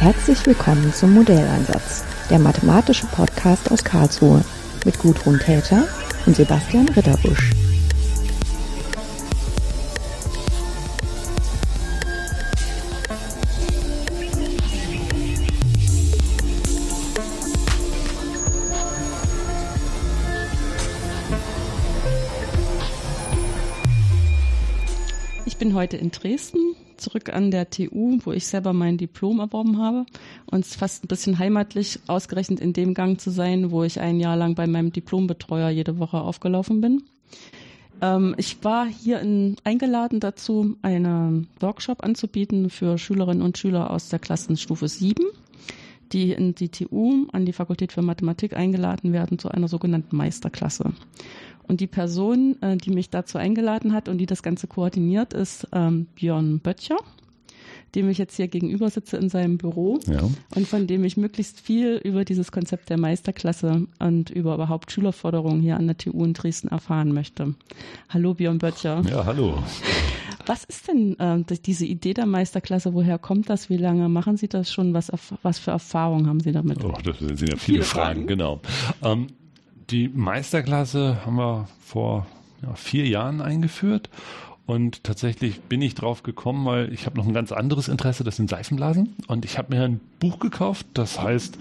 Herzlich willkommen zum Modelleinsatz, der mathematische Podcast aus Karlsruhe mit Gudrun Täter und Sebastian Ritterbusch. Ich bin heute in Dresden, zurück an der TU, wo ich selber mein Diplom erworben habe. Und es ist fast ein bisschen heimatlich, ausgerechnet in dem Gang zu sein, wo ich ein Jahr lang bei meinem Diplombetreuer jede Woche aufgelaufen bin. Ähm, ich war hier in, eingeladen dazu, einen Workshop anzubieten für Schülerinnen und Schüler aus der Klassenstufe 7 die in die TU an die Fakultät für Mathematik eingeladen werden zu einer sogenannten Meisterklasse. Und die Person, äh, die mich dazu eingeladen hat und die das Ganze koordiniert, ist ähm, Björn Böttcher, dem ich jetzt hier gegenüber sitze in seinem Büro Ja. und von dem ich möglichst viel über dieses Konzept der Meisterklasse und über überhaupt Schülerförderung hier an der TU in Dresden erfahren möchte. Hallo Björn Böttcher. Ja, hallo. Was ist denn äh, diese Idee der Meisterklasse? Woher kommt das? Wie lange machen Sie das schon? Was, was für Erfahrungen haben Sie damit? Oh, das sind ja viele, Viele Fragen, Fragen. genau. Ähm, die Meisterklasse haben wir vor ja, vier Jahren eingeführt. Und tatsächlich bin ich drauf gekommen, weil ich habe noch ein ganz anderes Interesse, das sind Seifenblasen. Und ich habe mir ein Buch gekauft, das heißt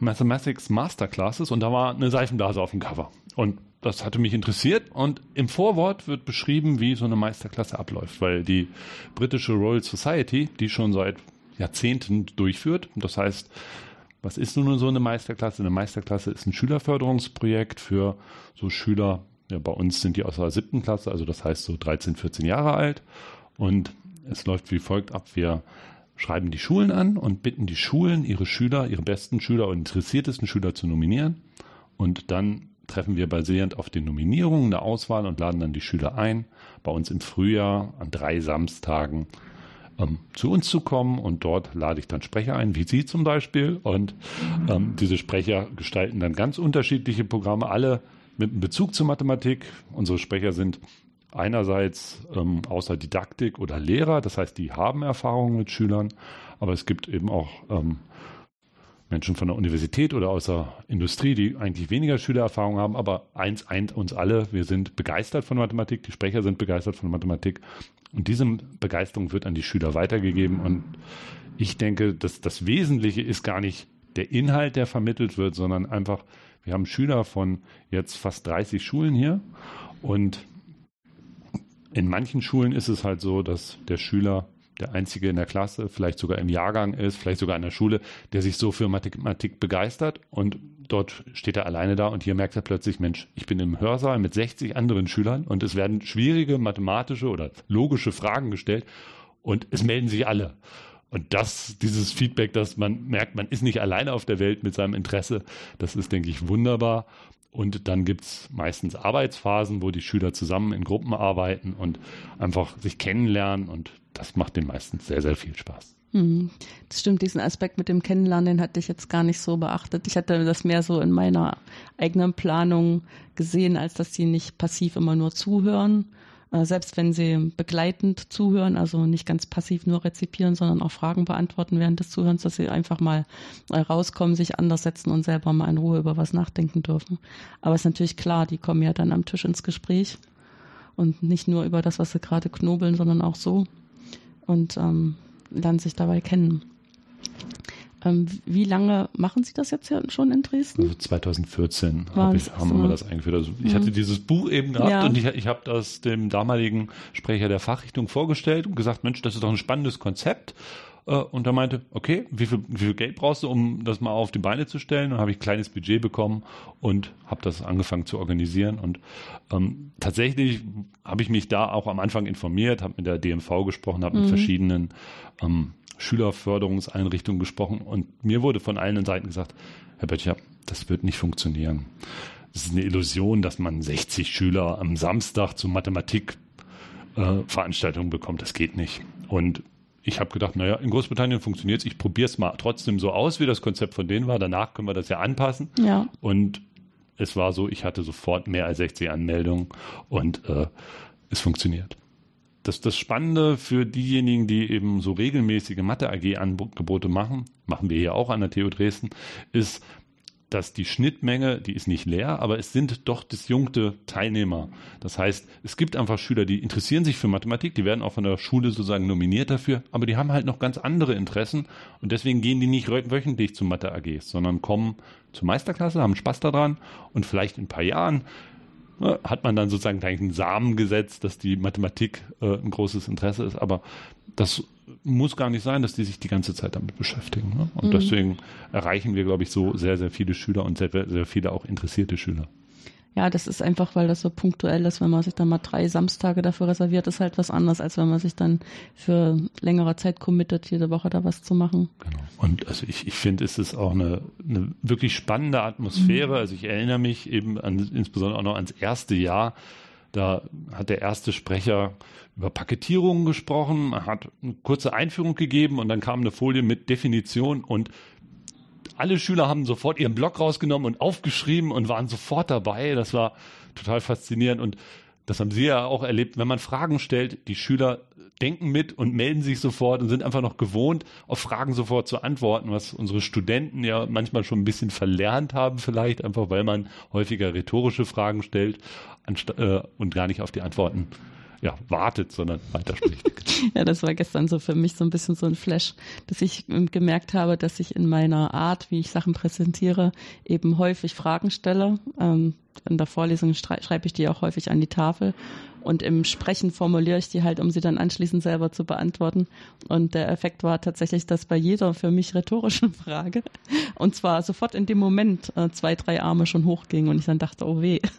Mathematics Masterclasses und da war eine Seifenblase auf dem Cover. Und das hatte mich interessiert und im Vorwort wird beschrieben, wie so eine Meisterklasse abläuft, weil die britische Royal Society, die schon seit Jahrzehnten durchführt, das heißt, was ist nun so eine Meisterklasse? Eine Meisterklasse ist ein Schülerförderungsprojekt für so Schüler, ja, bei uns sind die aus der siebten Klasse, also das heißt so 13, 14 Jahre alt. Und es läuft wie folgt ab. Wir schreiben die Schulen an und bitten die Schulen, ihre Schüler, ihre besten Schüler und interessiertesten Schüler zu nominieren. Und dann treffen wir basierend auf den Nominierungen eine Auswahl und laden dann die Schüler ein, bei uns im Frühjahr an drei Samstagen ähm, zu uns zu kommen und dort lade ich dann Sprecher ein, wie Sie zum Beispiel. Und ähm, diese Sprecher gestalten dann ganz unterschiedliche Programme, alle mit einem Bezug zur Mathematik. Unsere Sprecher sind einerseits ähm, außer Didaktik oder Lehrer, das heißt, die haben Erfahrungen mit Schülern, aber es gibt eben auch ähm, Menschen von der Universität oder aus der Industrie, die eigentlich weniger Schülererfahrung haben, aber eins eint uns alle, wir sind begeistert von Mathematik, die Sprecher sind begeistert von Mathematik. Und diese Begeisterung wird an die Schüler weitergegeben. Und ich denke, dass das Wesentliche ist gar nicht der Inhalt, der vermittelt wird, sondern einfach, wir haben Schüler von jetzt fast 30 Schulen hier. Und in manchen Schulen ist es halt so, dass der Schüler der Einzige in der Klasse, vielleicht sogar im Jahrgang ist, vielleicht sogar an der Schule, der sich so für Mathematik begeistert und dort steht er alleine da und hier merkt er plötzlich, Mensch, ich bin im Hörsaal mit 60 anderen Schülern und es werden schwierige mathematische oder logische Fragen gestellt und es melden sich alle. Und das, dieses Feedback, dass man merkt, man ist nicht alleine auf der Welt mit seinem Interesse, das ist, denke ich, wunderbar. Und dann gibt's meistens Arbeitsphasen, wo die Schüler zusammen in Gruppen arbeiten und einfach sich kennenlernen. Und das macht den meisten sehr, sehr viel Spaß. Hm, das stimmt, diesen Aspekt mit dem Kennenlernen, den hatte ich jetzt gar nicht so beachtet. Ich hatte das mehr so in meiner eigenen Planung gesehen, als dass sie nicht passiv immer nur zuhören, selbst wenn sie begleitend zuhören, also nicht ganz passiv nur rezipieren, sondern auch Fragen beantworten während des Zuhörens, dass sie einfach mal äh, rauskommen, sich anders setzen und selber mal in Ruhe über was nachdenken dürfen. Aber es ist natürlich klar, die kommen ja dann am Tisch ins Gespräch und nicht nur über das, was sie gerade knobeln, sondern auch so und ähm, lernen sich dabei kennen. Ähm, wie lange machen Sie das jetzt schon in Dresden? Also 2014 War hab ich, haben wir das eingeführt. Also ich Mhm. hatte dieses Buch eben gehabt Ja. und ich, ich habe das dem damaligen Sprecher der Fachrichtung vorgestellt und gesagt, Mensch, das ist doch ein spannendes Konzept. Äh, Und er meinte, okay, wie viel, wie viel Geld brauchst du, um das mal auf die Beine zu stellen? Dann habe ich ein kleines Budget bekommen und habe das angefangen zu organisieren. Und ähm, tatsächlich habe ich mich da auch am Anfang informiert, habe mit der DMV gesprochen, habe mit verschiedenen ähm, Schülerförderungseinrichtungen gesprochen und mir wurde von allen Seiten gesagt, Herr Böttcher, das wird nicht funktionieren. Es ist eine Illusion, dass man 60 Schüler am Samstag zu Mathematikveranstaltungen äh, bekommt. Das geht nicht. Und ich habe gedacht, naja, in Großbritannien funktioniert es. Ich probiere es mal trotzdem so aus, wie das Konzept von denen war. Danach können wir das ja anpassen. Ja. Und es war so, ich hatte sofort mehr als 60 Anmeldungen und äh, es funktioniert. Das, das Spannende für diejenigen, die eben so regelmäßige Mathe-AG-Angebote machen, machen wir hier auch an der TU Dresden, ist, dass die Schnittmenge, die ist nicht leer, aber es sind doch disjunkte Teilnehmer. Das heißt, es gibt einfach Schüler, die interessieren sich für Mathematik, die werden auch von der Schule sozusagen nominiert dafür, aber die haben halt noch ganz andere Interessen und deswegen gehen die nicht wöchentlich zu Mathe AGs, sondern kommen zur Meisterklasse, haben Spaß daran und vielleicht in ein paar Jahren hat man dann sozusagen gleich einen Samen gesetzt, dass die Mathematik äh, ein großes Interesse ist, aber das muss gar nicht sein, dass die sich die ganze Zeit damit beschäftigen. Ne? Und mhm. deswegen erreichen wir, glaube ich, so sehr, sehr viele Schüler und sehr, sehr viele auch interessierte Schüler. Ja, das ist einfach, weil das so punktuell ist, wenn man sich dann mal drei Samstage dafür reserviert, ist halt was anderes, als wenn man sich dann für längere Zeit committet, jede Woche da was zu machen. Genau. Und also ich, ich finde, es ist auch eine, eine wirklich spannende Atmosphäre. Mhm. Also ich erinnere mich eben an, insbesondere auch noch ans erste Jahr, da hat der erste Sprecher über Paketierungen gesprochen, hat eine kurze Einführung gegeben und dann kam eine Folie mit Definition und alle Schüler haben sofort ihren Blog rausgenommen und aufgeschrieben und waren sofort dabei. Das war total faszinierend und das haben Sie ja auch erlebt, wenn man Fragen stellt, die Schüler denken mit und melden sich sofort und sind einfach noch gewohnt, auf Fragen sofort zu antworten, was unsere Studenten ja manchmal schon ein bisschen verlernt haben vielleicht, einfach weil man häufiger rhetorische Fragen stellt äh, und gar nicht auf die Antworten ja, wartet, sondern weiterspricht. ja, das war gestern so für mich so ein bisschen so ein Flash, dass ich ähm, gemerkt habe, dass ich in meiner Art, wie ich Sachen präsentiere, eben häufig Fragen stelle. Ähm, in der Vorlesung schreibe ich die auch häufig an die Tafel und im Sprechen formuliere ich die halt, um sie dann anschließend selber zu beantworten. Und der Effekt war tatsächlich, dass bei jeder für mich rhetorischen Frage, und zwar sofort in dem Moment, äh, zwei, drei Arme schon hochgingen und ich dann dachte, oh weh.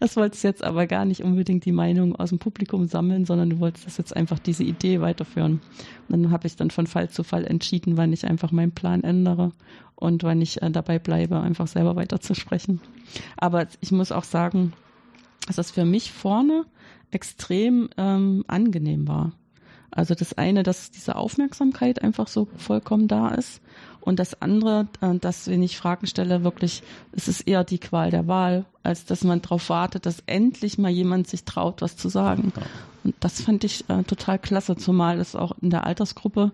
Das wolltest jetzt aber gar nicht unbedingt die Meinung aus dem Publikum sammeln, sondern du wolltest das jetzt einfach diese Idee weiterführen. Und dann habe ich dann von Fall zu Fall entschieden, wann ich einfach meinen Plan ändere und wann ich äh, dabei bleibe, einfach selber weiterzusprechen. Aber ich muss auch sagen, dass das für mich vorne extrem ähm, angenehm war. Also das eine, dass diese Aufmerksamkeit einfach so vollkommen da ist. Und das andere, äh, dass wenn ich Fragen stelle, wirklich, es ist eher die Qual der Wahl, als dass man darauf wartet, dass endlich mal jemand sich traut, was zu sagen. Und das fand ich äh, total klasse, zumal es auch in der Altersgruppe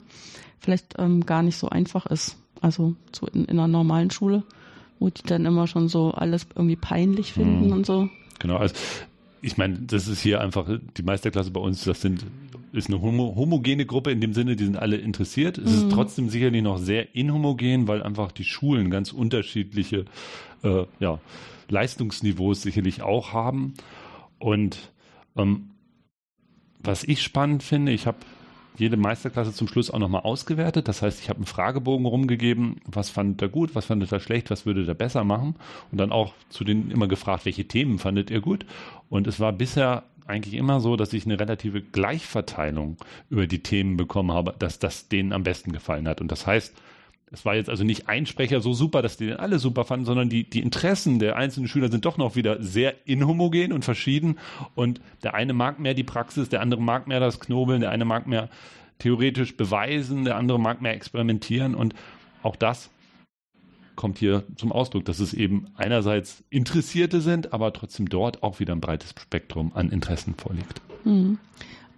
vielleicht ähm, gar nicht so einfach ist. Also so in, in einer normalen Schule, wo die dann immer schon so alles irgendwie peinlich finden mhm. und so. Genau, also ich meine, das ist hier einfach die Meisterklasse bei uns, das sind ist eine homo, homogene Gruppe in dem Sinne, die sind alle interessiert. Es mhm. ist trotzdem sicherlich noch sehr inhomogen, weil einfach die Schulen ganz unterschiedliche äh, ja, Leistungsniveaus sicherlich auch haben. Und ähm, was ich spannend finde, ich habe jede Meisterklasse zum Schluss auch nochmal ausgewertet. Das heißt, ich habe einen Fragebogen rumgegeben, was fandet er gut, was fandet er schlecht, was würde er besser machen. Und dann auch zu denen immer gefragt, welche Themen fandet ihr gut. Und es war bisher eigentlich immer so, dass ich eine relative Gleichverteilung über die Themen bekommen habe, dass das denen am besten gefallen hat. Und das heißt, es war jetzt also nicht ein Sprecher so super, dass die den alle super fanden, sondern die, die Interessen der einzelnen Schüler sind doch noch wieder sehr inhomogen und verschieden. Und der eine mag mehr die Praxis, der andere mag mehr das Knobeln, der eine mag mehr theoretisch beweisen, der andere mag mehr experimentieren. Und auch das kommt hier zum Ausdruck, dass es eben einerseits Interessierte sind, aber trotzdem dort auch wieder ein breites Spektrum an Interessen vorliegt. Hm.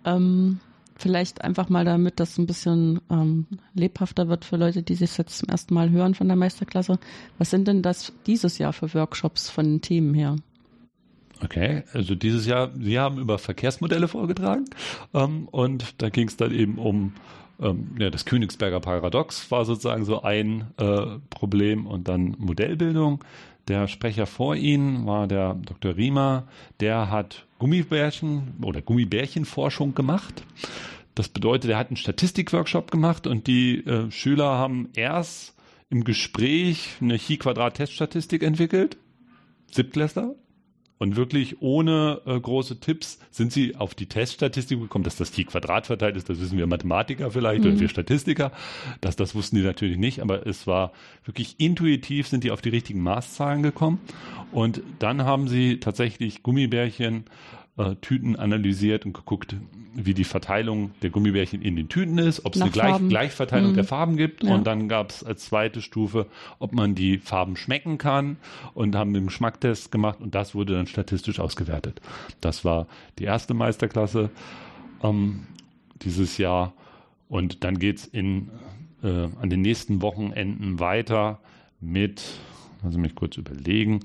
Ähm, vielleicht einfach mal damit, dass es ein bisschen ähm, lebhafter wird für Leute, die sich jetzt zum ersten Mal hören von der Meisterklasse. Was sind denn das dieses Jahr für Workshops von den Themen her? Okay, also dieses Jahr, Sie haben über Verkehrsmodelle vorgetragen ähm, und da ging es dann eben um ähm, ja, das Königsberger Paradox war sozusagen so ein äh, Problem und dann Modellbildung. Der Sprecher vor Ihnen war der Dr. Riemer, der hat Gummibärchen oder Gummibärchenforschung gemacht. Das bedeutet, er hat einen Statistikworkshop gemacht und die äh, Schüler haben erst im Gespräch eine Chi-Quadrat-Teststatistik entwickelt. Siebtklässler, und wirklich ohne äh, große Tipps sind sie auf die Teststatistik gekommen, dass das T Quadrat verteilt ist. Das wissen wir Mathematiker vielleicht mhm. und wir Statistiker. Das, das wussten die natürlich nicht, aber es war wirklich intuitiv sind die auf die richtigen Maßzahlen gekommen. Und dann haben sie tatsächlich Gummibärchen äh, Tüten analysiert und geguckt, wie die Verteilung der Gummibärchen in den Tüten ist, ob es eine Gleich Gleichverteilung mhm. der Farben gibt. Ja. Und dann gab es als zweite Stufe, ob man die Farben schmecken kann und haben den Geschmacktest gemacht und das wurde dann statistisch ausgewertet. Das war die erste Meisterklasse ähm, dieses Jahr. Und dann geht es in, äh, an den nächsten Wochenenden weiter mit, also mich kurz überlegen.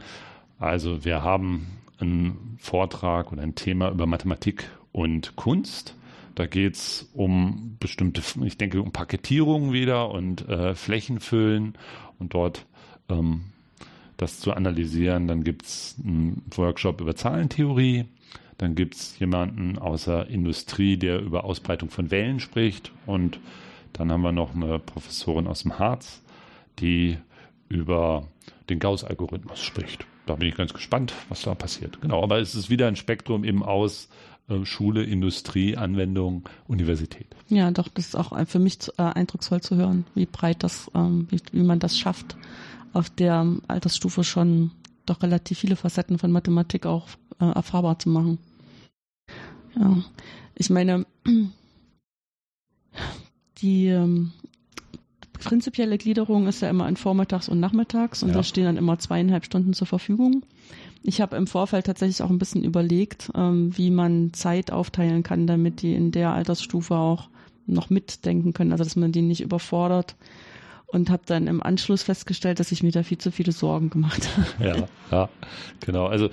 Also wir haben einen Vortrag oder ein Thema über Mathematik und Kunst. Da geht es um bestimmte, ich denke, um Paketierung wieder und äh, Flächenfüllen und dort ähm, das zu analysieren. Dann gibt es einen Workshop über Zahlentheorie. Dann gibt es jemanden aus der Industrie, der über Ausbreitung von Wellen spricht. Und dann haben wir noch eine Professorin aus dem Harz, die über den Gauss-Algorithmus spricht. Da bin ich ganz gespannt, was da passiert. Genau, aber es ist wieder ein Spektrum eben aus äh, Schule, Industrie, Anwendung, Universität. Ja, doch, das ist auch für mich äh, eindrucksvoll zu hören, wie breit das, ähm, wie, man das schafft, auf der Altersstufe schon doch relativ viele Facetten von Mathematik auch äh, erfahrbar zu machen. Ja, ich meine, die ähm, prinzipielle Gliederung ist ja immer in Vormittags und Nachmittags und ja. da stehen dann immer zweieinhalb Stunden zur Verfügung. Ich habe im Vorfeld tatsächlich auch ein bisschen überlegt, ähm, wie man Zeit aufteilen kann, damit die in der Altersstufe auch noch mitdenken können, also dass man die nicht überfordert und habe dann im Anschluss festgestellt, dass ich mir da viel zu viele Sorgen gemacht habe. Ja, ja, genau. Also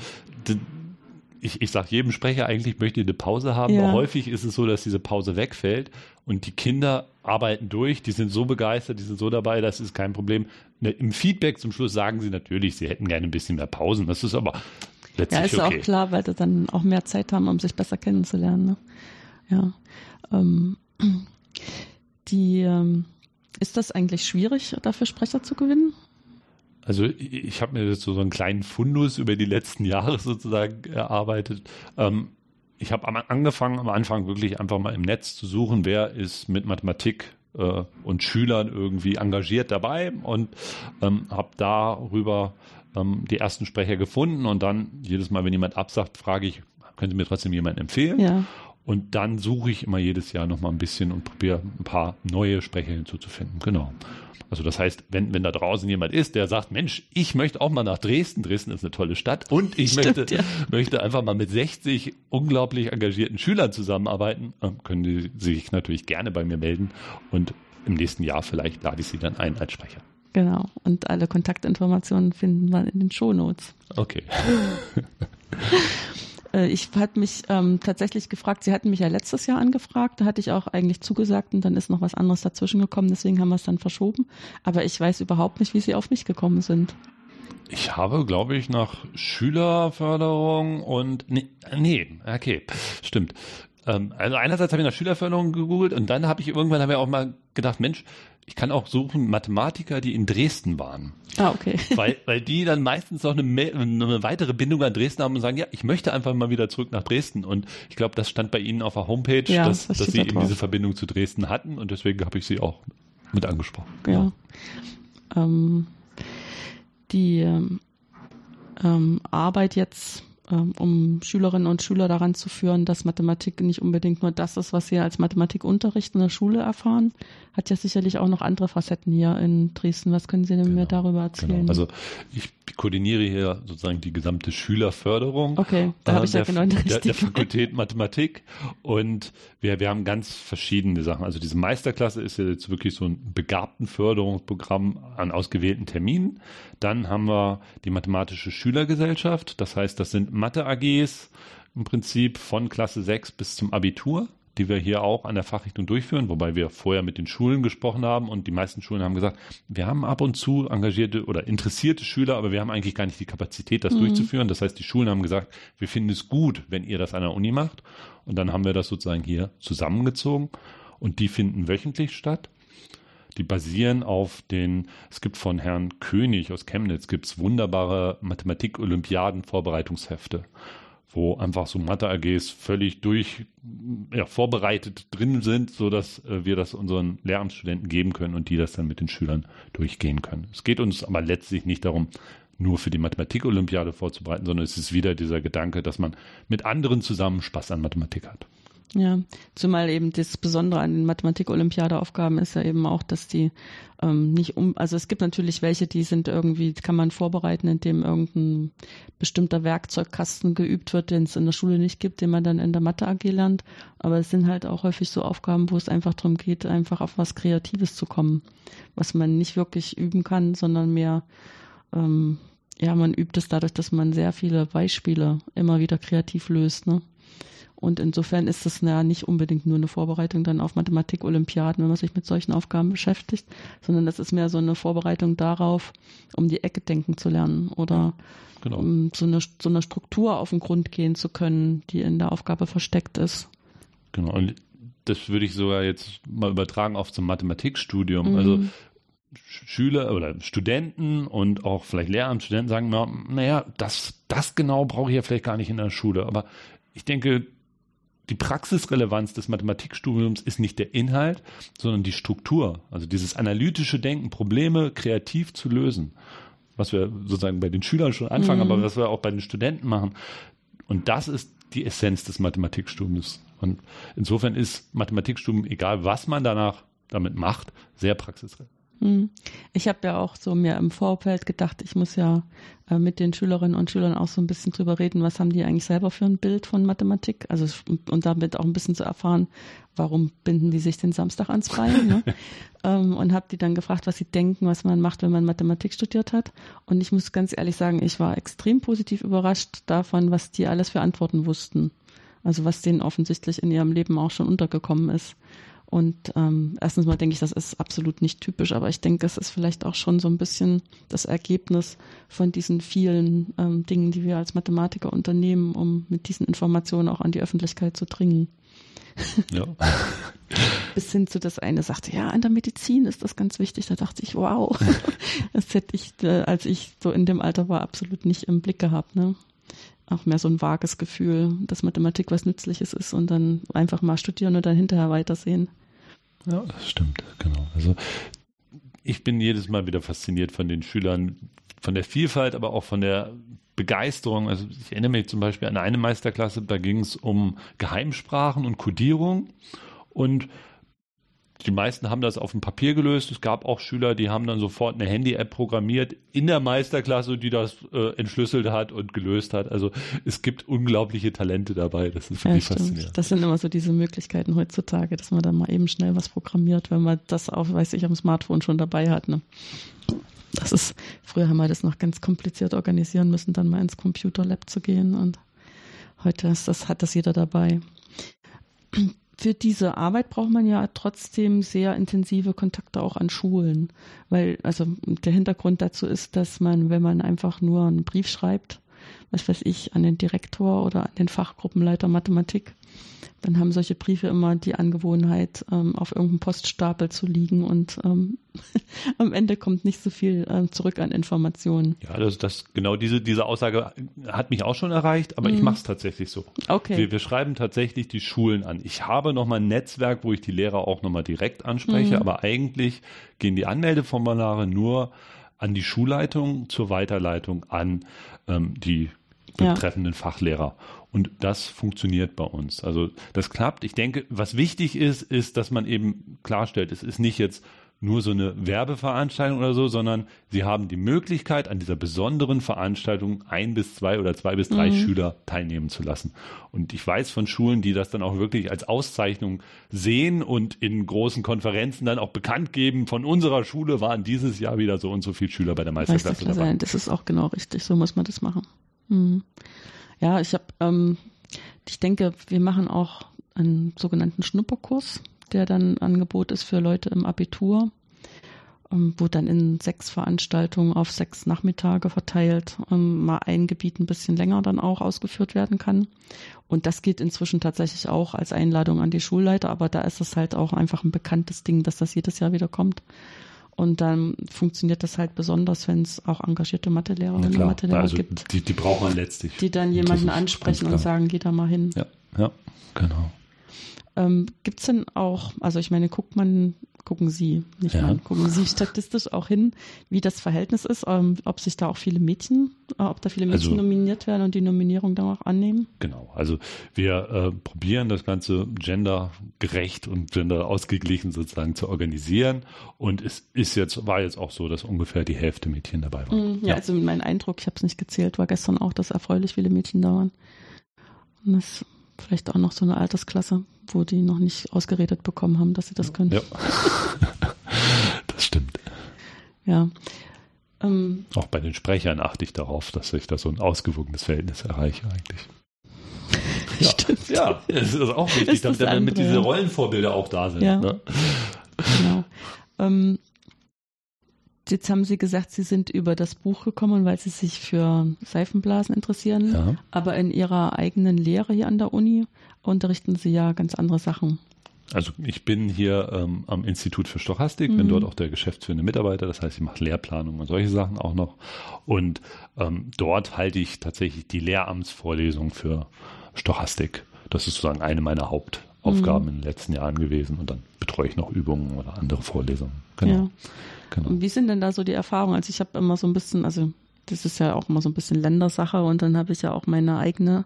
ich, ich sage jedem Sprecher eigentlich, möchte eine Pause haben. Ja. Häufig ist es so, dass diese Pause wegfällt und die Kinder arbeiten durch, die sind so begeistert, die sind so dabei, das ist kein Problem. Ne, Im Feedback zum Schluss sagen sie natürlich, sie hätten gerne ein bisschen mehr Pausen. Das ist aber letztlich Ja, ist okay. auch klar, weil sie dann auch mehr Zeit haben, um sich besser kennenzulernen. Ne? Ja. Ähm, die, ähm, ist das eigentlich schwierig, dafür Sprecher zu gewinnen? Also ich habe mir jetzt so, einen kleinen Fundus über die letzten Jahre sozusagen erarbeitet. Ähm, ich habe angefangen, am Anfang wirklich einfach mal im Netz zu suchen, wer ist mit Mathematik äh, und Schülern irgendwie engagiert dabei und ähm, habe darüber ähm, die ersten Sprecher gefunden und dann jedes Mal, wenn jemand absagt, frage ich, können Sie mir trotzdem jemanden empfehlen? Ja. Und dann suche ich immer jedes Jahr noch mal ein bisschen und probiere ein paar neue Sprecher hinzuzufinden. Genau. Also das heißt, wenn, wenn da draußen jemand ist, der sagt, Mensch, ich möchte auch mal nach Dresden, Dresden ist eine tolle Stadt und ich Stimmt, möchte, ja. möchte einfach mal mit 60 unglaublich engagierten Schülern zusammenarbeiten, können die sich natürlich gerne bei mir melden und im nächsten Jahr vielleicht lade ich sie dann ein als Sprecher. Genau. Und alle Kontaktinformationen finden wir in den Shownotes. Okay. Äh, ich hatte mich ähm, tatsächlich gefragt, Sie hatten mich ja letztes Jahr angefragt, da hatte ich auch eigentlich zugesagt und dann ist noch was anderes dazwischen gekommen, deswegen haben wir es dann verschoben. Aber ich weiß überhaupt nicht, wie Sie auf mich gekommen sind. Ich habe, glaube ich, nach Schülerförderung und nee, nee okay, stimmt. Ähm, also einerseits habe ich nach Schülerförderung gegoogelt und dann habe ich irgendwann habe ich auch mal gedacht, Mensch, ich kann auch suchen Mathematiker, die in Dresden waren. Ah, okay. Weil, weil die dann meistens noch eine, eine weitere Bindung an Dresden haben und sagen, ja, ich möchte einfach mal wieder zurück nach Dresden. Und ich glaube, das stand bei Ihnen auf der Homepage, ja, dass, das dass Sie eben diese Verbindung zu Dresden hatten und deswegen habe ich Sie auch mit angesprochen. Ja. ja. Ähm, die ähm, ähm Arbeit jetzt um Schülerinnen und Schüler daran zu führen, dass Mathematik nicht unbedingt nur das ist, was sie als Mathematikunterricht in der Schule erfahren. Hat ja sicherlich auch noch andere Facetten hier in Dresden. Was können Sie denn genau, mir darüber erzählen? Genau. Also ich koordiniere hier sozusagen die gesamte Schülerförderung. Okay, da äh, habe ich ja genau der, der Fakultät Mathematik und wir, wir haben ganz verschiedene Sachen. Also diese Meisterklasse ist jetzt wirklich so ein begabten Förderungsprogramm an ausgewählten Terminen. Dann haben wir die mathematische Schülergesellschaft. Das heißt, das sind Mathe-AGs im Prinzip von Klasse 6 bis zum Abitur die wir hier auch an der Fachrichtung durchführen, wobei wir vorher mit den Schulen gesprochen haben und die meisten Schulen haben gesagt, wir haben ab und zu engagierte oder interessierte Schüler, aber wir haben eigentlich gar nicht die Kapazität, das mhm. durchzuführen. Das heißt, die Schulen haben gesagt, wir finden es gut, wenn ihr das an der Uni macht. Und dann haben wir das sozusagen hier zusammengezogen und die finden wöchentlich statt. Die basieren auf den, es gibt von Herrn König aus Chemnitz, gibt es wunderbare Mathematik-Olympiaden-Vorbereitungshefte wo einfach so Mathe-AGs völlig durch ja, vorbereitet drin sind, so dass äh, wir das unseren Lehramtsstudenten geben können und die das dann mit den Schülern durchgehen können. Es geht uns aber letztlich nicht darum, nur für die Mathematik-Olympiade vorzubereiten, sondern es ist wieder dieser Gedanke, dass man mit anderen zusammen Spaß an Mathematik hat. Ja, zumal eben das Besondere an den Mathematik-Olympiade-Aufgaben ist ja eben auch, dass die ähm, nicht um, also es gibt natürlich welche, die sind irgendwie, kann man vorbereiten, indem irgendein bestimmter Werkzeugkasten geübt wird, den es in der Schule nicht gibt, den man dann in der Mathe AG lernt. Aber es sind halt auch häufig so Aufgaben, wo es einfach darum geht, einfach auf was Kreatives zu kommen, was man nicht wirklich üben kann, sondern mehr ähm, ja, man übt es dadurch, dass man sehr viele Beispiele immer wieder kreativ löst. Ne? Und insofern ist das ja nicht unbedingt nur eine Vorbereitung dann auf Mathematik-Olympiaden, wenn man sich mit solchen Aufgaben beschäftigt, sondern das ist mehr so eine Vorbereitung darauf, um die Ecke denken zu lernen oder genau. um so eine, so eine Struktur auf den Grund gehen zu können, die in der Aufgabe versteckt ist. Genau. Und das würde ich sogar jetzt mal übertragen auf zum Mathematikstudium. Mhm. Also Schüler oder Studenten und auch vielleicht Lehramtsstudenten sagen, na, naja, das, das genau brauche ich ja vielleicht gar nicht in der Schule. Aber ich denke, die Praxisrelevanz des Mathematikstudiums ist nicht der Inhalt, sondern die Struktur. Also dieses analytische Denken, Probleme kreativ zu lösen. Was wir sozusagen bei den Schülern schon anfangen, mhm. aber was wir auch bei den Studenten machen. Und das ist die Essenz des Mathematikstudiums. Und insofern ist Mathematikstudium, egal was man danach damit macht, sehr praxisrelevant. Hm. Ich habe ja auch so mir im Vorfeld gedacht, ich muss ja äh, mit den Schülerinnen und Schülern auch so ein bisschen drüber reden, was haben die eigentlich selber für ein Bild von Mathematik? Also und damit auch ein bisschen zu erfahren, warum binden die sich den Samstag ans Bein? Ne? ähm, und habe die dann gefragt, was sie denken, was man macht, wenn man Mathematik studiert hat. Und ich muss ganz ehrlich sagen, ich war extrem positiv überrascht davon, was die alles für Antworten wussten. Also was denen offensichtlich in ihrem Leben auch schon untergekommen ist. Und ähm, erstens mal denke ich, das ist absolut nicht typisch, aber ich denke, es ist vielleicht auch schon so ein bisschen das Ergebnis von diesen vielen ähm, Dingen, die wir als Mathematiker unternehmen, um mit diesen Informationen auch an die Öffentlichkeit zu dringen. Ja. Bis hin zu das eine sagte, ja, an der Medizin ist das ganz wichtig. Da dachte ich, wow, das hätte ich, äh, als ich so in dem Alter war, absolut nicht im Blick gehabt. Ne? auch mehr so ein vages Gefühl, dass Mathematik was Nützliches ist und dann einfach mal studieren und dann hinterher weitersehen. Ja, das stimmt, genau. Also ich bin jedes Mal wieder fasziniert von den Schülern, von der Vielfalt, aber auch von der Begeisterung. Also ich erinnere mich zum Beispiel an eine Meisterklasse, da ging es um Geheimsprachen und Codierung und die meisten haben das auf dem Papier gelöst. Es gab auch Schüler, die haben dann sofort eine Handy-App programmiert in der Meisterklasse, die das äh, entschlüsselt hat und gelöst hat. Also es gibt unglaubliche Talente dabei. Das ist wirklich ja, faszinierend. Das sind immer so diese Möglichkeiten heutzutage, dass man dann mal eben schnell was programmiert, wenn man das auch, weiß ich, am Smartphone schon dabei hat. Ne? Das ist, früher haben wir das noch ganz kompliziert organisieren müssen, dann mal ins Computer Lab zu gehen und heute ist das, hat das jeder dabei für diese Arbeit braucht man ja trotzdem sehr intensive Kontakte auch an Schulen, weil also der Hintergrund dazu ist, dass man, wenn man einfach nur einen Brief schreibt, was weiß ich, an den Direktor oder an den Fachgruppenleiter Mathematik, dann haben solche Briefe immer die Angewohnheit, ähm, auf irgendeinem Poststapel zu liegen und ähm, am Ende kommt nicht so viel ähm, zurück an Informationen. Ja, das, das genau diese, diese Aussage hat mich auch schon erreicht, aber mhm. ich mache es tatsächlich so. Okay. Wir, wir, schreiben tatsächlich die Schulen an. Ich habe nochmal ein Netzwerk, wo ich die Lehrer auch nochmal direkt anspreche, mhm. aber eigentlich gehen die Anmeldeformulare nur an die Schulleitung zur Weiterleitung an ähm, die betreffenden ja. Fachlehrer. Und das funktioniert bei uns. Also das klappt. Ich denke, was wichtig ist, ist, dass man eben klarstellt, es ist nicht jetzt nur so eine Werbeveranstaltung oder so, sondern sie haben die Möglichkeit, an dieser besonderen Veranstaltung ein bis zwei oder zwei bis drei mhm. Schüler teilnehmen zu lassen. Und ich weiß von Schulen, die das dann auch wirklich als Auszeichnung sehen und in großen Konferenzen dann auch bekannt geben, von unserer Schule waren dieses Jahr wieder so und so viele Schüler bei der Meisterklasse dabei. Das ist auch genau richtig, so muss man das machen. Mhm. Ja, ich habe, ähm, ich denke, wir machen auch einen sogenannten Schnupperkurs, der dann Angebot ist für Leute im Abitur, ähm, wo dann in sechs Veranstaltungen auf sechs Nachmittage verteilt ähm, mal ein Gebiet ein bisschen länger dann auch ausgeführt werden kann. Und das geht inzwischen tatsächlich auch als Einladung an die Schulleiter, aber da ist es halt auch einfach ein bekanntes Ding, dass das jedes Jahr wieder kommt. Und dann funktioniert das halt besonders, wenn es auch engagierte Mathelehrer und Mathelehrer also gibt. Die, die braucht man letztlich. Die dann jemanden ansprechen und sagen, geh da mal hin. Ja, ja genau. Ähm, Gibt es denn auch, also ich meine, guckt man, gucken Sie, nicht ja. man, gucken Sie statistisch auch hin, wie das Verhältnis ist, ähm, ob sich da auch viele Mädchen, äh, ob da viele Mädchen also, nominiert werden und die Nominierung dann auch annehmen? Genau, also wir äh, probieren das Ganze gendergerecht und genderausgeglichen sozusagen zu organisieren und es ist jetzt, war jetzt auch so, dass ungefähr die Hälfte Mädchen dabei waren. Mm, ja, ja, also mein Eindruck, ich habe es nicht gezählt, war gestern auch, dass erfreulich viele Mädchen da waren. Und das vielleicht auch noch so eine Altersklasse, wo die noch nicht ausgeredet bekommen haben, dass sie das können. Ja. das stimmt. Ja. Ähm, auch bei den Sprechern achte ich darauf, dass ich da so ein ausgewogenes Verhältnis erreiche eigentlich. Ja, Stimmt. ja, das ist auch wichtig, damit, damit diese Rollenvorbilder auch da sind. Ja. Ne? Genau. Ähm, Jetzt haben Sie gesagt, Sie sind über das Buch gekommen, weil Sie sich für Seifenblasen interessieren. Ja. Aber in Ihrer eigenen Lehre hier an der Uni unterrichten Sie ja ganz andere Sachen. Also ich bin hier ähm, am Institut für Stochastik, mhm. bin dort auch der geschäftsführende Mitarbeiter, das heißt, ich mache Lehrplanung und solche Sachen auch noch. Und ähm, dort halte ich tatsächlich die Lehramtsvorlesung für Stochastik. Das ist sozusagen eine meiner Hauptaufgaben mhm. in den letzten Jahren gewesen. Und dann betreue ich noch Übungen oder andere Vorlesungen. Genau. Ja. Genau. Und wie sind denn da so die Erfahrungen? Also ich habe immer so ein bisschen, also das ist ja auch immer so ein bisschen Ländersache und dann habe ich ja auch meine eigene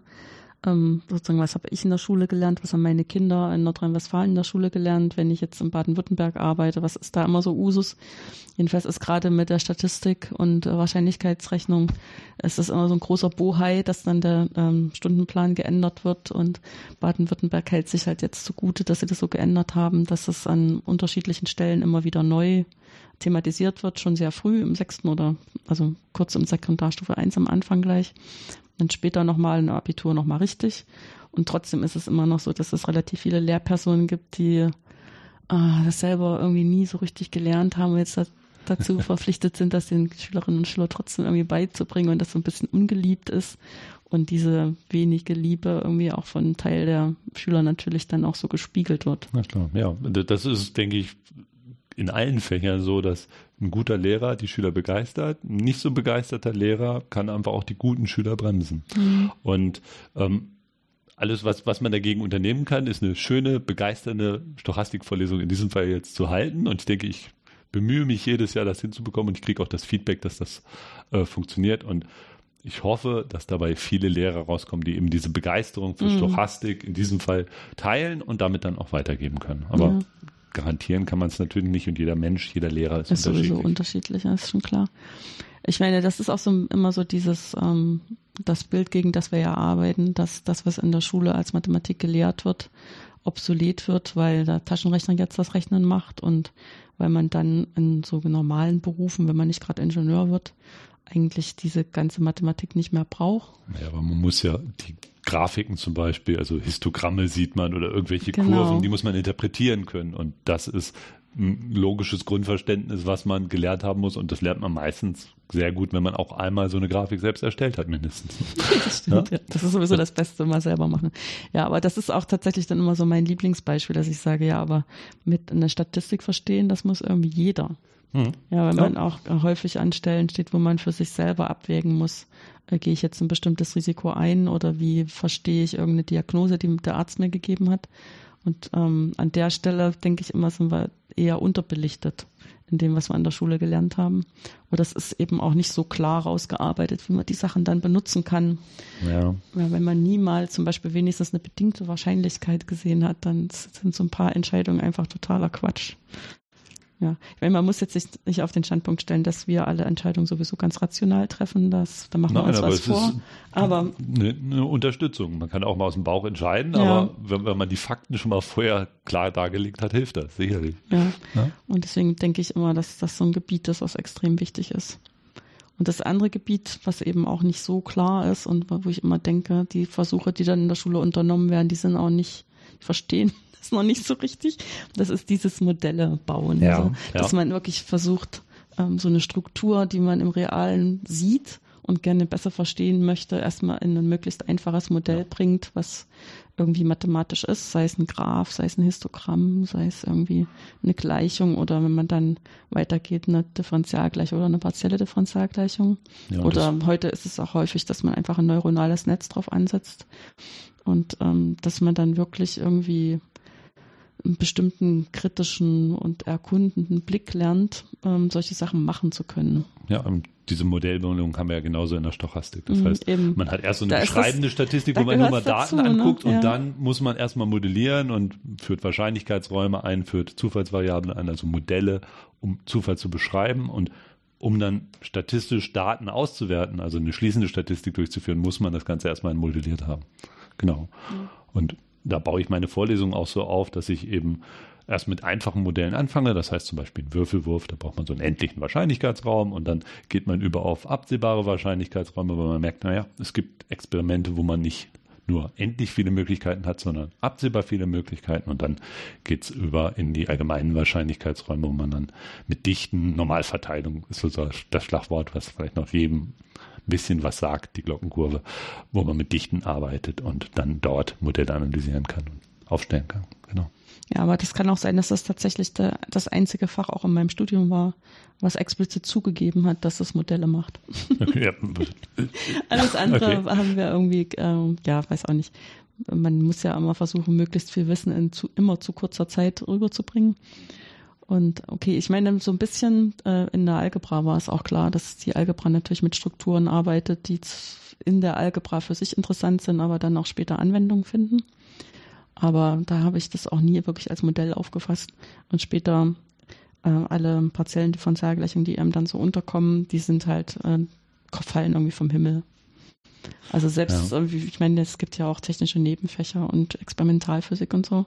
ähm, sozusagen, was habe ich in der Schule gelernt, was haben meine Kinder in Nordrhein-Westfalen in der Schule gelernt, wenn ich jetzt in Baden-Württemberg arbeite, was ist da immer so Usus? Jedenfalls ist gerade mit der Statistik und äh, Wahrscheinlichkeitsrechnung, es ist immer so ein großer Bohai, dass dann der ähm, Stundenplan geändert wird. Und Baden-Württemberg hält sich halt jetzt zugute, dass sie das so geändert haben, dass es an unterschiedlichen Stellen immer wieder neu thematisiert wird, schon sehr früh im sechsten oder also kurz im Sekundarstufe 1 am Anfang gleich dann später nochmal ein Abitur nochmal richtig. Und trotzdem ist es immer noch so, dass es relativ viele Lehrpersonen gibt, die äh, das selber irgendwie nie so richtig gelernt haben und jetzt dazu verpflichtet sind, das den Schülerinnen und Schülern trotzdem irgendwie beizubringen und das so ein bisschen ungeliebt ist und diese wenige Liebe irgendwie auch von Teil der Schüler natürlich dann auch so gespiegelt wird. Na klar, ja. Das ist, denke ich, in allen Fächern so, dass ein guter Lehrer die Schüler begeistert, ein nicht so begeisterter Lehrer kann einfach auch die guten Schüler bremsen. Mhm. Und ähm, alles, was, was man dagegen unternehmen kann, ist eine schöne, begeisternde Stochastikvorlesung in diesem Fall jetzt zu halten. Und ich denke, ich bemühe mich jedes Jahr, das hinzubekommen und ich kriege auch das Feedback, dass das äh, funktioniert. Und ich hoffe, dass dabei viele Lehrer rauskommen, die eben diese Begeisterung für mhm. Stochastik in diesem Fall teilen und damit dann auch weitergeben können. Aber ja garantieren kann man es natürlich nicht und jeder Mensch, jeder Lehrer ist, ist unterschiedlich. sowieso unterschiedlich, das ist schon klar. Ich meine, das ist auch so immer so dieses ähm, das Bild, gegen das wir ja arbeiten, dass das, was in der Schule als Mathematik gelehrt wird, obsolet wird, weil der Taschenrechner jetzt das Rechnen macht und weil man dann in so normalen Berufen, wenn man nicht gerade Ingenieur wird, eigentlich diese ganze Mathematik nicht mehr braucht. Ja, aber man muss ja die Grafiken zum Beispiel, also Histogramme sieht man oder irgendwelche genau. Kurven, die muss man interpretieren können. Und das ist ein logisches Grundverständnis, was man gelernt haben muss. Und das lernt man meistens sehr gut, wenn man auch einmal so eine Grafik selbst erstellt hat, mindestens. Das stimmt, ja? ja. Das ist sowieso das Beste, mal selber machen. Ja, aber das ist auch tatsächlich dann immer so mein Lieblingsbeispiel, dass ich sage, ja, aber mit einer Statistik verstehen, das muss irgendwie jeder. Hm. Ja, wenn ja. man auch häufig an Stellen steht, wo man für sich selber abwägen muss, äh, gehe ich jetzt ein bestimmtes Risiko ein oder wie verstehe ich irgendeine Diagnose, die der Arzt mir gegeben hat. Und ähm, an der Stelle denke ich immer, sind wir eher unterbelichtet in dem, was wir an der Schule gelernt haben. Und das ist eben auch nicht so klar rausgearbeitet, wie man die Sachen dann benutzen kann. Ja. ja. wenn man nie mal zum Beispiel wenigstens eine bedingte Wahrscheinlichkeit gesehen hat, dann sind so ein paar Entscheidungen einfach totaler Quatsch. Ja, ich meine, man muss jetzt nicht, nicht auf den Standpunkt stellen, dass wir alle Entscheidungen sowieso ganz rational treffen. Das, da machen Nein, wir uns was vor. aber eine, eine, Unterstützung. Man kann auch mal aus dem Bauch entscheiden, ja. aber wenn, wenn, man die Fakten schon mal vorher klar dargelegt hat, hilft das sicherlich. Ja. ja. Und deswegen denke ich immer, dass das so ein Gebiet ist, was extrem wichtig ist. Und das andere Gebiet, was eben auch nicht so klar ist und wo ich immer denke, die Versuche, die dann in der Schule unternommen werden, die sind auch nicht verstehen es noch nicht so richtig. Das ist dieses Modelle bauen. Ja, also, dass ja. man wirklich versucht, ähm, so eine Struktur, die man im Realen sieht und gerne besser verstehen möchte, erstmal in ein möglichst einfaches Modell ja. bringt, was irgendwie mathematisch ist, sei es ein Graph, sei es ein Histogramm, sei es irgendwie eine Gleichung oder wenn man dann weitergeht, eine Differentialgleichung oder eine partielle Differentialgleichung. Ja, oder heute ist es auch häufig, dass man einfach ein neuronales Netz drauf ansetzt und ähm, dass man dann wirklich irgendwie einen bestimmten kritischen und erkundenden Blick lernt, ähm, solche Sachen machen zu können. Ja, diese Modellbildung haben wir ja genauso in der Stochastik. Das mhm, heißt, eben. man hat erst so eine da beschreibende das, Statistik, wo man nur mal Daten dazu, anguckt ne? und ja. dann muss man erstmal modellieren und führt Wahrscheinlichkeitsräume ein, führt Zufallsvariablen ein, also Modelle, um Zufall zu beschreiben und um dann statistisch Daten auszuwerten, also eine schließende Statistik durchzuführen, muss man das Ganze erstmal modelliert haben. Genau. Mhm. Und da baue ich meine Vorlesung auch so auf, dass ich eben erst mit einfachen Modellen anfange. Das heißt zum Beispiel ein Würfelwurf, da braucht man so einen endlichen Wahrscheinlichkeitsraum und dann geht man über auf absehbare Wahrscheinlichkeitsräume, weil man merkt, naja, es gibt Experimente, wo man nicht nur endlich viele Möglichkeiten hat, sondern absehbar viele Möglichkeiten und dann geht es über in die allgemeinen Wahrscheinlichkeitsräume, wo man dann mit dichten Normalverteilung ist so das Schlagwort, was vielleicht noch jedem bisschen was sagt, die Glockenkurve, wo man mit Dichten arbeitet und dann dort Modelle analysieren kann und aufstellen kann. Genau. Ja, aber das kann auch sein, dass das tatsächlich der, das einzige Fach auch in meinem Studium war, was explizit zugegeben hat, dass es Modelle macht. Okay, ja. Alles andere okay. haben wir irgendwie, äh, ja, weiß auch nicht. Man muss ja immer versuchen, möglichst viel Wissen in zu, immer zu kurzer Zeit rüberzubringen. Und okay, ich meine, so ein bisschen äh, in der Algebra war es auch klar, dass die Algebra natürlich mit Strukturen arbeitet, die in der Algebra für sich interessant sind, aber dann auch später Anwendung finden. Aber da habe ich das auch nie wirklich als Modell aufgefasst. Und später äh, alle partiellen Differentialgleichungen, die einem dann so unterkommen, die sind halt, äh, fallen irgendwie vom Himmel. Also selbst, ja. ich meine, es gibt ja auch technische Nebenfächer und Experimentalphysik und so.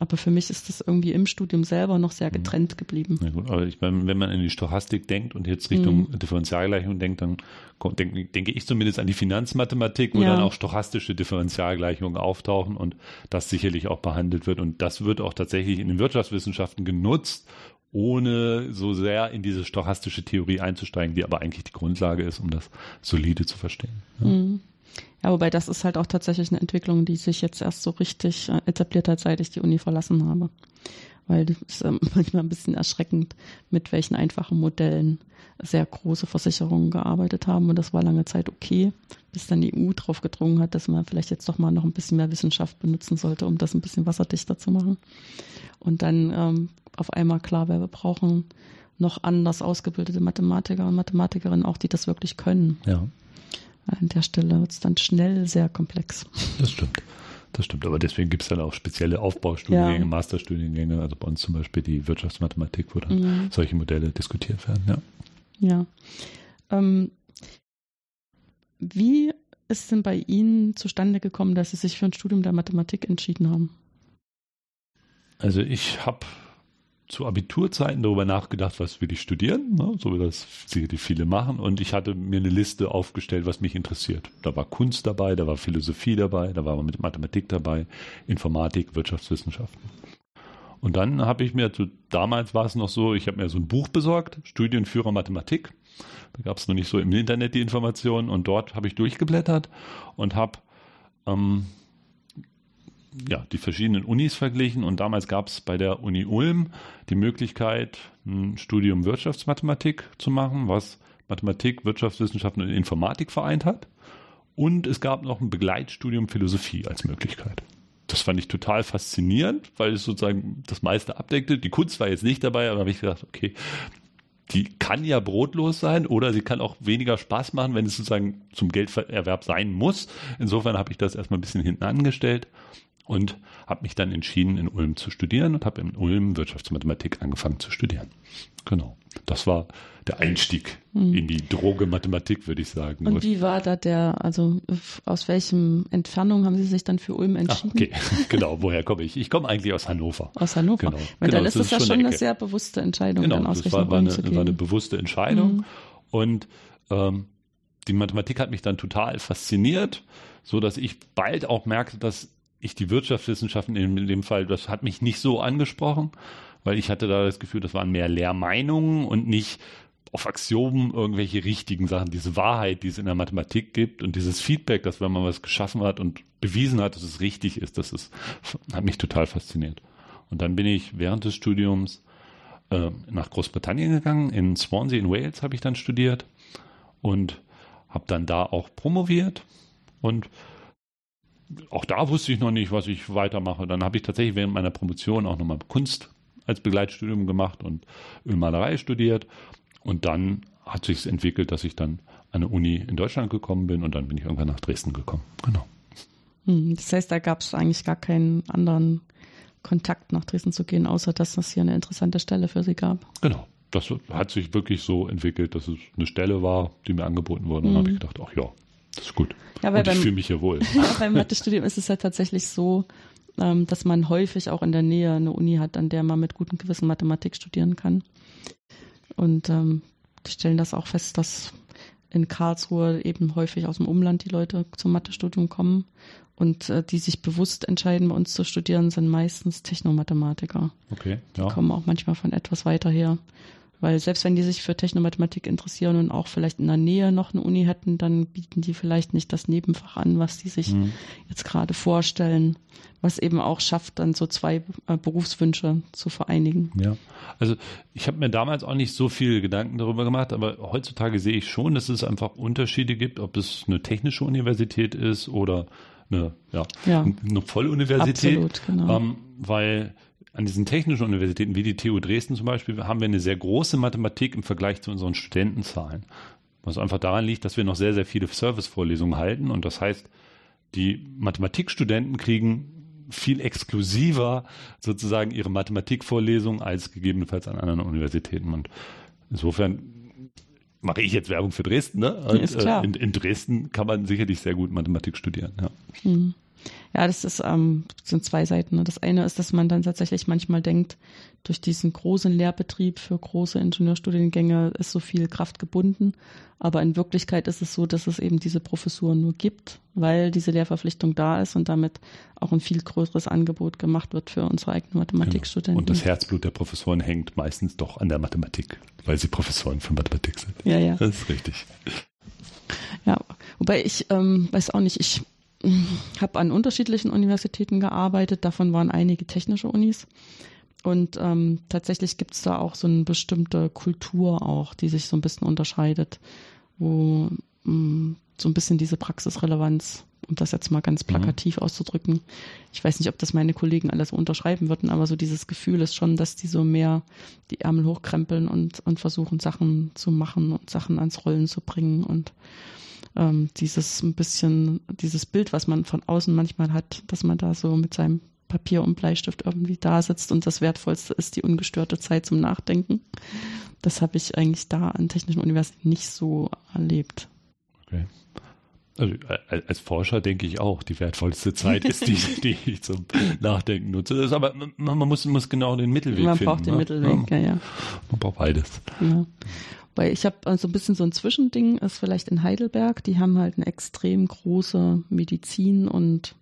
Aber für mich ist das irgendwie im Studium selber noch sehr mhm. getrennt geblieben. Ja gut, aber ich meine, wenn man in die Stochastik denkt und jetzt Richtung mhm. Differentialgleichung denkt, dann denke, denke ich zumindest an die Finanzmathematik, wo ja. dann auch stochastische Differentialgleichungen auftauchen und das sicherlich auch behandelt wird. Und das wird auch tatsächlich in den Wirtschaftswissenschaften genutzt, ohne so sehr in diese stochastische Theorie einzusteigen, die aber eigentlich die Grundlage ist, um das solide zu verstehen. Ja. Mhm. Ja, wobei das ist halt auch tatsächlich eine Entwicklung, die sich jetzt erst so richtig äh, etabliert hat, seit ich die Uni verlassen habe. Weil das ist ähm, manchmal ein bisschen erschreckend, mit welchen einfachen Modellen sehr große Versicherungen gearbeitet haben. Und das war lange Zeit okay, bis dann die EU drauf gedrungen hat, dass man vielleicht jetzt doch mal noch ein bisschen mehr Wissenschaft benutzen sollte, um das ein bisschen wasserdichter zu machen. Und dann ähm, auf einmal klar, wir brauchen noch anders ausgebildete Mathematiker und Mathematikerinnen auch, die das wirklich können. Ja. An der Stelle wird es dann schnell sehr komplex. Das stimmt. Das stimmt, aber deswegen gibt es dann auch spezielle Aufbaustudiengänge, ja. Masterstudiengänge, also bei uns zum Beispiel die Wirtschaftsmathematik, wo dann mhm. solche Modelle diskutiert werden. Ja. Ja. Ähm, wie ist denn bei Ihnen zustande gekommen, dass Sie sich für ein Studium der Mathematik entschieden haben? Also ich habe zu Abiturzeiten darüber nachgedacht, was will ich studieren, ne? so wie das sicherlich viele machen. Und ich hatte mir eine Liste aufgestellt, was mich interessiert. Da war Kunst dabei, da war Philosophie dabei, da war Mathematik dabei, Informatik, Wirtschaftswissenschaften. Und dann habe ich mir, damals war es noch so, ich habe mir so ein Buch besorgt, Studienführer Mathematik. Da gab es noch nicht so im Internet die Informationen und dort habe ich durchgeblättert und habe ähm, ja, die verschiedenen Unis verglichen und damals gab es bei der Uni Ulm die Möglichkeit, ein Studium Wirtschaftsmathematik zu machen, was Mathematik, Wirtschaftswissenschaften und Informatik vereint hat. Und es gab noch ein Begleitstudium Philosophie als Möglichkeit. Das fand ich total faszinierend, weil es sozusagen das meiste abdeckte. Die Kunst war jetzt nicht dabei, aber habe ich gedacht, okay, die kann ja brotlos sein oder sie kann auch weniger Spaß machen, wenn es sozusagen zum Gelderwerb sein muss. Insofern habe ich das erstmal ein bisschen hinten angestellt und habe mich dann entschieden, in Ulm zu studieren und habe in Ulm Wirtschaftsmathematik angefangen zu studieren. Genau. Das war der Einstieg mhm. in die Droge Mathematik, würde ich sagen. Und wie war da der, also aus welchem Entfernung haben Sie sich dann für Ulm entschieden? Ach, okay, genau. Woher komme ich? Ich komme eigentlich aus Hannover. Aus Hannover. Genau. Weil genau, dann ist es ja schon eine, eine sehr bewusste Entscheidung, genau, dann aus das war, war, eine, war eine bewusste Entscheidung. Mhm. Und ähm, die Mathematik hat mich dann total fasziniert, so dass ich bald auch merkte, dass ich die Wirtschaftswissenschaften in dem Fall, das hat mich nicht so angesprochen, weil ich hatte da das Gefühl, das waren mehr Lehrmeinungen und nicht auf Axiomen irgendwelche richtigen Sachen, diese Wahrheit, die es in der Mathematik gibt und dieses Feedback, dass wenn man was geschaffen hat und bewiesen hat, dass es richtig ist, das ist, hat mich total fasziniert. Und dann bin ich während des Studiums äh, nach Großbritannien gegangen, in Swansea in Wales habe ich dann studiert und habe dann da auch promoviert und auch da wusste ich noch nicht, was ich weitermache. Dann habe ich tatsächlich während meiner Promotion auch nochmal Kunst als Begleitstudium gemacht und Ölmalerei studiert. Und dann hat sich entwickelt, dass ich dann an eine Uni in Deutschland gekommen bin und dann bin ich irgendwann nach Dresden gekommen. Genau. Hm, das heißt, da gab es eigentlich gar keinen anderen Kontakt nach Dresden zu gehen, außer dass es hier eine interessante Stelle für Sie gab. Genau. Das hat sich wirklich so entwickelt, dass es eine Stelle war, die mir angeboten wurde. Und dann mhm. habe ich gedacht, ach ja, das ist gut. Ja, weil und ich fühle mich hier wohl. beim Mathestudium ist es ja tatsächlich so, ähm, dass man häufig auch in der Nähe eine Uni hat, an der man mit gutem Gewissen Mathematik studieren kann. Und ähm, die stellen das auch fest, dass in Karlsruhe eben häufig aus dem Umland die Leute zum Mathestudium kommen und äh, die sich bewusst entscheiden, bei uns zu studieren, sind meistens Technomathematiker. Okay, ja. Die kommen auch manchmal von etwas weiter her. Weil selbst wenn die sich für Technomathematik interessieren und auch vielleicht in der Nähe noch eine Uni hätten, dann bieten die vielleicht nicht das Nebenfach an, was die sich mhm. jetzt gerade vorstellen, was eben auch schafft, dann so zwei äh, Berufswünsche zu vereinigen. Ja, also ich habe mir damals auch nicht so viele Gedanken darüber gemacht, aber heutzutage sehe ich schon, dass es einfach Unterschiede gibt, ob es eine technische Universität ist oder eine, ja, ja. eine Volluniversität. Absolut, genau. Ähm, weil an diesen technischen Universitäten wie die TU Dresden zum Beispiel haben wir eine sehr große Mathematik im Vergleich zu unseren Studentenzahlen. Was einfach daran liegt, dass wir noch sehr, sehr viele Servicevorlesungen halten. Und das heißt, die Mathematikstudenten kriegen viel exklusiver sozusagen ihre Mathematikvorlesung als gegebenenfalls an anderen Universitäten. Und insofern mache ich jetzt Werbung für Dresden. Ne? Und, ist klar. Äh, in, in, Dresden kann man sicherlich sehr gut Mathematik studieren. Ja. Mhm. Ja, das ist, ähm, sind zwei Seiten. Ne? Das eine ist, dass man dann tatsächlich manchmal denkt, durch diesen großen Lehrbetrieb für große Ingenieurstudiengänge ist so viel Kraft gebunden. Aber in Wirklichkeit ist es so, dass es eben diese Professuren nur gibt, weil diese Lehrverpflichtung da ist und damit auch ein viel größeres Angebot gemacht wird für unsere eigenen Mathematikstudenten. Genau. Und das Herzblut der Professoren hängt meistens doch an der Mathematik, weil sie Professoren für Mathematik sind. Ja, ja. Das ist richtig. Ja, wobei ich ähm, weiß auch nicht, ich habe an unterschiedlichen Universitäten gearbeitet, davon waren einige technische Unis. Und ähm, tatsächlich gibt es da auch so eine bestimmte Kultur auch, die sich so ein bisschen unterscheidet, wo mh, mm, so ein bisschen diese Praxisrelevanz, um das jetzt mal ganz mhm. plakativ mhm. auszudrücken. Ich weiß nicht, ob das meine Kollegen alles unterschreiben würden, aber so dieses Gefühl ist schon, dass die so mehr die Ärmel hochkrempeln und, und versuchen, Sachen zu machen und Sachen ans Rollen zu bringen und ähm, dieses ein bisschen, dieses Bild, was man von außen manchmal hat, dass man da so mit seinem Papier und Bleistift irgendwie da sitzt und das Wertvollste ist die ungestörte Zeit zum Nachdenken. Das habe ich eigentlich da an Technischen Universitäten nicht so erlebt. Okay. Also als Forscher denke ich auch, die wertvollste Zeit ist die, die ich zum Nachdenken nutze. aber man, muss, muss genau den Mittelweg man finden. Man braucht den ne? Mittelweg, ja, ja. Man braucht beides. Ja. Weil ich habe so also ein bisschen so ein Zwischending, ist vielleicht in Heidelberg, die haben halt eine extrem große Medizin und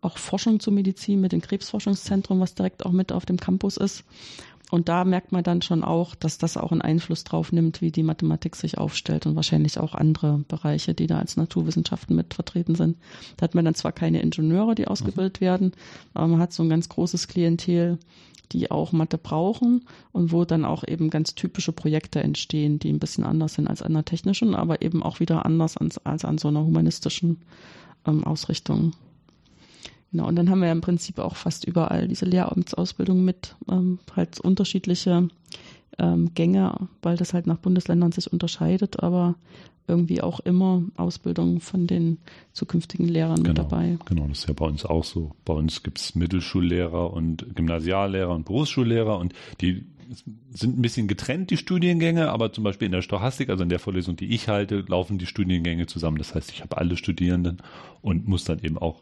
auch Forschung zur Medizin mit dem Krebsforschungszentrum, was direkt auch mit auf dem Campus ist. Und da merkt man dann schon auch, dass das auch einen Einfluss drauf nimmt, wie die Mathematik sich aufstellt und wahrscheinlich auch andere Bereiche, die da als Naturwissenschaften mit vertreten sind. Da hat man dann zwar keine Ingenieure, die ausgebildet mhm. werden, aber man hat so ein ganz großes Klientel, die auch Mathe brauchen und wo dann auch eben ganz typische Projekte entstehen, die ein bisschen anders sind als an der technischen, aber eben auch wieder anders als, als an so einer humanistischen ähm, Ausrichtung. Genau, und dann haben wir ja im Prinzip auch fast überall diese Lehramtsausbildung mit, ähm, halt unterschiedliche ähm, Gänge, weil das halt nach Bundesländern sich unterscheidet, aber irgendwie auch immer Ausbildung von den zukünftigen Lehrern genau, mit dabei. Genau, das ist ja bei uns auch so. Bei uns gibt es Mittelschullehrer und Gymnasiallehrer und Berufsschullehrer und die sind ein bisschen getrennt, die Studiengänge, aber zum Beispiel in der Stochastik, also in der Vorlesung, die ich halte, laufen die Studiengänge zusammen. Das heißt, ich habe alle Studierenden und muss dann eben auch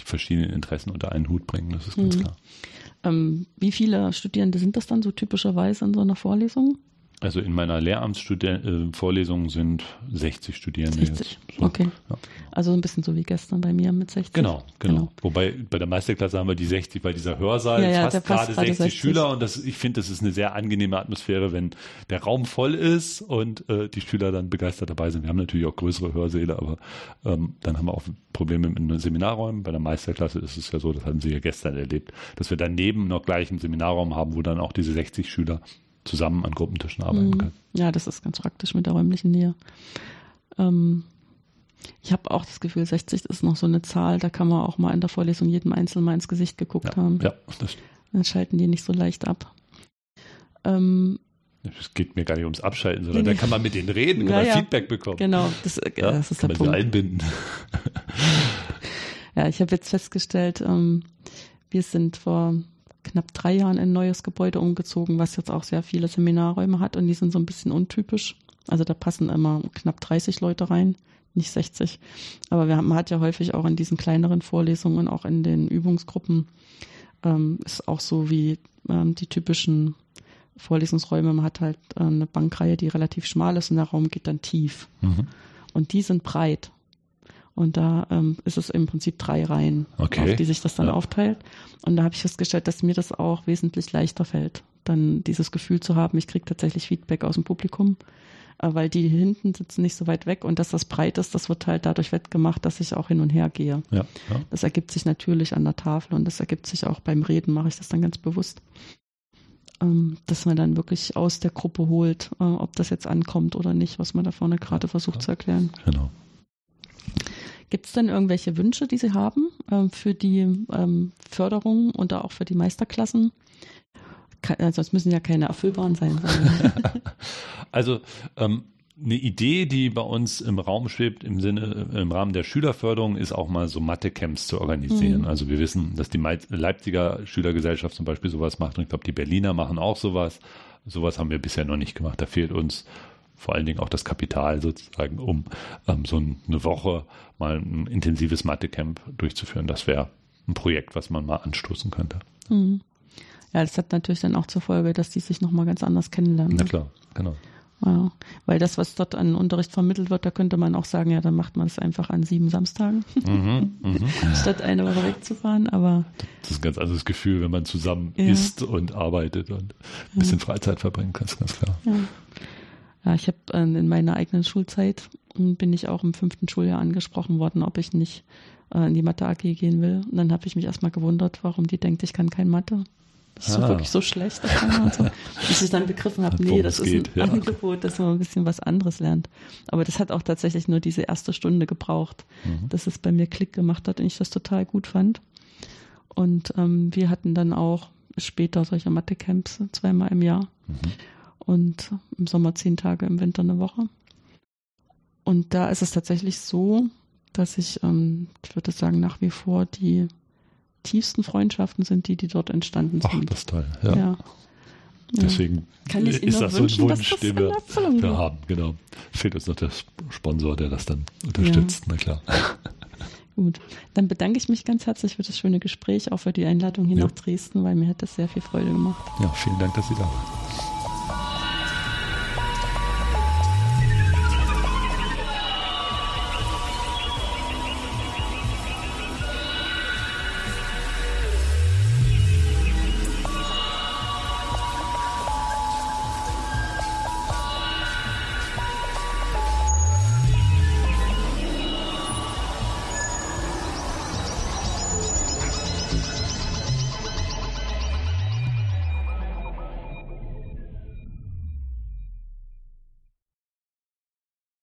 die verschiedenen Interessen unter einen Hut bringen, das ist ganz mhm. klar. Ähm, wie viele Studierende sind das dann so typischerweise in so einer Vorlesung? Also in meiner Lehramtsvorlesung sind 60 Studierende 60. jetzt. So. Okay. Ja. Also ein bisschen so wie gestern bei mir mit 60. Genau, genau, Wobei bei der Meisterklasse haben wir die 60, weil dieser Hörsaal Ja, ja, fast gerade 60, 60. Schüler und das, ich finde, das ist eine sehr angenehme Atmosphäre, wenn der Raum voll ist und äh, die Schüler dann begeistert dabei sind. Wir haben natürlich auch größere Hörsäle, aber ähm, dann haben wir auch Probleme mit den Seminarräumen. Bei der Meisterklasse ist es ja so, das hatten Sie ja gestern erlebt, dass wir daneben noch gleich einen Seminarraum haben, wo dann auch diese 60 Schüler zusammen an Gruppentischen arbeiten Mhm. können. Ja, das ist ganz praktisch mit der räumlichen Nähe. Ähm, ich habe auch das Gefühl, 60 ist noch so eine Zahl, da kann man auch mal in der Vorlesung jedem Einzelnen mal ins Gesicht geguckt Ja, haben. ja das, Dann schalten die nicht so leicht ab. Ähm, es geht mir gar nicht ums Abschalten, sondern da kann man mit denen reden, kann Ja, man. Feedback bekommen. genau, das, äh, Ja, das ist kann der man sie Punkt. einbinden. Ja, ich habe jetzt festgestellt, ähm, wir sind vor knapp drei Jahren in ein neues Gebäude umgezogen, was jetzt auch sehr viele Seminarräume hat und die sind so ein bisschen untypisch. Also da passen immer knapp 30 Leute rein, nicht 60. Aber wir haben, man hat ja häufig auch in diesen kleineren Vorlesungen, auch in den Übungsgruppen, ähm, ist auch so wie ähm, die typischen Vorlesungsräume. Man hat halt äh, eine Bankreihe, die relativ schmal ist und der Raum geht dann tief. Mhm. Und die sind breit. Und da ähm, ist es im Prinzip drei Reihen, Okay. auf die sich das dann Ja. aufteilt. Und da habe ich festgestellt, dass mir das auch wesentlich leichter fällt, dann dieses Gefühl zu haben, ich kriege tatsächlich Feedback aus dem Publikum, äh, weil die hinten sitzen nicht so weit weg und dass das breit ist, das wird halt dadurch wettgemacht, dass ich auch hin und her gehe. Ja, ja. Das ergibt sich natürlich an der Tafel und das ergibt sich auch beim Reden, mache ich das dann ganz bewusst. Ähm, dass man dann wirklich aus der Gruppe holt, äh, ob das jetzt ankommt oder nicht, was man da vorne gerade versucht zu erklären. genau. Gibt es denn irgendwelche Wünsche, die Sie haben ähm, für die ähm, Förderung und auch für die Meisterklassen? Ke also es müssen ja keine erfüllbaren sein. Also ähm, eine Idee, die bei uns im Raum schwebt, im Sinne, im Rahmen der Schülerförderung, ist auch mal so Mathe-Camps zu organisieren. Mhm. Also wir wissen, dass die Leipziger Schülergesellschaft zum Beispiel sowas macht und ich glaube, die Berliner machen auch sowas. Sowas haben wir bisher noch nicht gemacht. Da fehlt uns vor allen Dingen auch das Kapital sozusagen, um ähm, so eine Woche mal ein intensives Mathe-Camp durchzuführen. Das wäre ein Projekt, was man mal anstoßen könnte. Mhm. Ja, das hat natürlich dann auch zur Folge, dass die sich nochmal ganz anders kennenlernen. Na klar, genau. Ja, weil das, was dort an Unterricht vermittelt wird, da könnte man auch sagen, ja, dann macht man es einfach an sieben Samstagen, Mhm, mhm. statt eine Woche wegzufahren. Aber Das ist ein ganz anderes Gefühl, wenn man zusammen Ja. isst und arbeitet und ein bisschen Freizeit verbringt, ganz, ganz klar. Ja, ich habe äh, in meiner eigenen Schulzeit m, bin ich auch im fünften Schuljahr angesprochen worden, ob ich nicht äh, in die Mathe AG gehen will. Und dann habe ich mich erstmal gewundert, warum die denkt, ich kann kein Mathe. Das ist so Ah. wirklich so schlecht. so. Bis ich dann begriffen habe, nee, das ist geht, ein ja. Angebot, dass man ein bisschen was anderes lernt. Aber das hat auch tatsächlich nur diese erste Stunde gebraucht, Mhm. dass es bei mir Klick gemacht hat und ich das total gut fand. Und ähm, wir hatten dann auch später solche Mathe-Camps zweimal im Jahr Mhm. Und im Sommer zehn Tage, im Winter eine Woche. Und da ist es tatsächlich so, dass ich, ähm, ich würde sagen, nach wie vor die tiefsten Freundschaften sind die, die dort entstanden Ach, sind. das ist toll. Ja. ja. Deswegen Kann ich Ihnen ist das so ein wünschen, Wunsch, das den wir, wir haben. Genau. Fehlt uns noch der Sponsor, der das dann unterstützt. Na klar. Gut. Dann bedanke ich mich ganz herzlich für das schöne Gespräch, auch für die Einladung hier Ja. nach Dresden, weil mir hat das sehr viel Freude gemacht. Ja, vielen Dank, dass Sie da waren.